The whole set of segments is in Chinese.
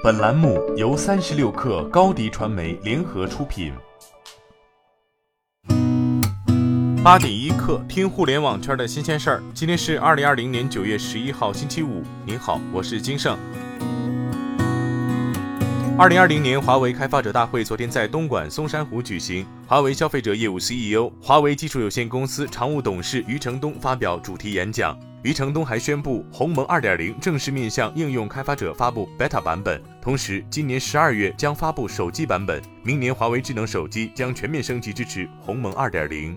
本栏目由三十六氪高低传媒联合出品。八点一刻，听互联网圈的新鲜事儿。今天是二零二零年九月十一号，星期五。您好，我是金盛。二零二零年华为开发者大会昨天在东莞松山湖举行，华为消费者业务 CEO、华为技术有限公司常务董事余承东发表主题演讲。余承东还宣布，鸿蒙2.0正式面向应用开发者发布 beta 版本，同时今年十二月将发布手机版本，明年华为智能手机将全面升级支持鸿蒙2.0。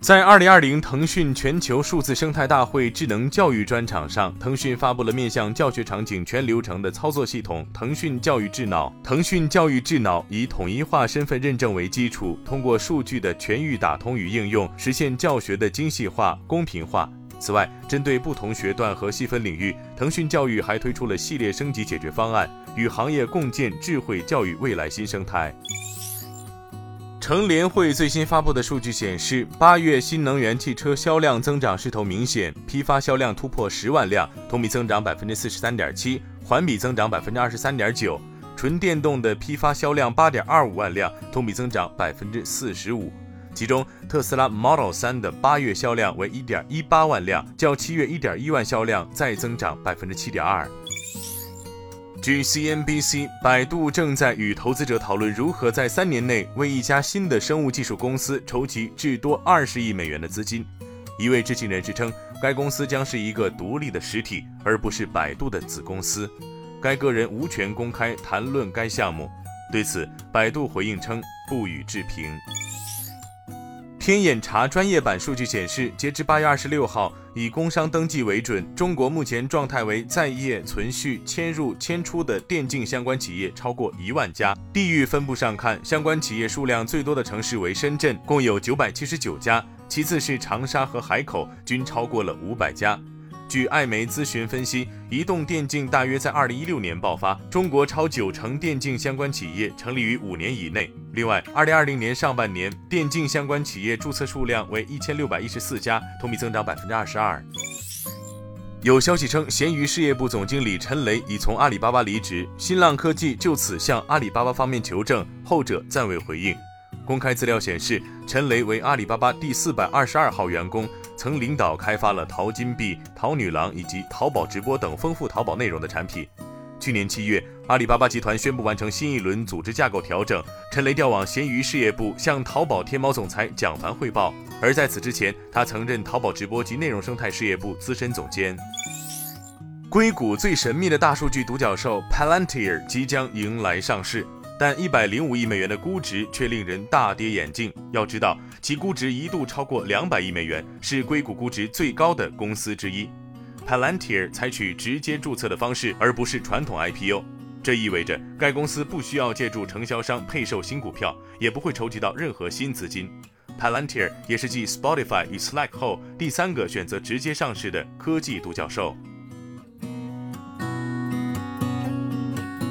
在二零二零腾讯全球数字生态大会智能教育专场上，腾讯发布了面向教学场景全流程的操作系统——腾讯教育智脑。腾讯教育智脑以统一化身份认证为基础，通过数据的全域打通与应用，实现教学的精细化、公平化。此外，针对不同学段和细分领域，腾讯教育还推出了系列升级解决方案，与行业共建智慧教育未来新生态。乘联会最新发布的数据显示，八月新能源汽车销量增长势头明显，批发销量突破十万辆，同比增长百分之四十三点七，环比增长百分之二十三点九。纯电动的批发销量八点二五万辆，同比增长百分之四十五。其中，特斯拉 Model 3的八月销量为一点一八万辆，较七月一点一万销量再增长百分之七点二。据 CNBC，百度正在与投资者讨论如何在三年内为一家新的生物技术公司筹集至多二十亿美元的资金。一位知情人士称，该公司将是一个独立的实体，而不是百度的子公司。该个人无权公开谈论该项目。对此，百度回应称不予置评。天眼查专业版数据显示，截至八月二十六号，以工商登记为准，中国目前状态为在业、存续、迁入、迁出的电竞相关企业超过一万家。地域分布上看，相关企业数量最多的城市为深圳，共有九百七十九家，其次是长沙和海口，均超过了五百家。据艾媒咨询分析，移动电竞大约在二零一六年爆发，中国超九成电竞相关企业成立于五年以内。另外，二零二零年上半年，电竞相关企业注册数量为一千六百一十四家，同比增长百分之二十二。有消息称，闲鱼事业部总经理陈雷已从阿里巴巴离职，新浪科技就此向阿里巴巴方面求证，后者暂未回应。公开资料显示，陈雷为阿里巴巴第四百二十二号员工。曾领导开发了淘金币、淘女郎以及淘宝直播等丰富淘宝内容的产品。去年七月，阿里巴巴集团宣布完成新一轮组织架构调整，陈雷调往闲鱼事业部，向淘宝天猫总裁蒋凡汇报。而在此之前，他曾任淘宝直播及内容生态事业部资深总监。硅谷最神秘的大数据独角兽 Palantir 即将迎来上市。但一百零五亿美元的估值却令人大跌眼镜。要知道，其估值一度超过两百亿美元，是硅谷估值最高的公司之一。Palantir 采取直接注册的方式，而不是传统 IPO，这意味着该公司不需要借助承销商配售新股票，也不会筹集到任何新资金。Palantir 也是继 Spotify 与 Slack 后第三个选择直接上市的科技独角兽。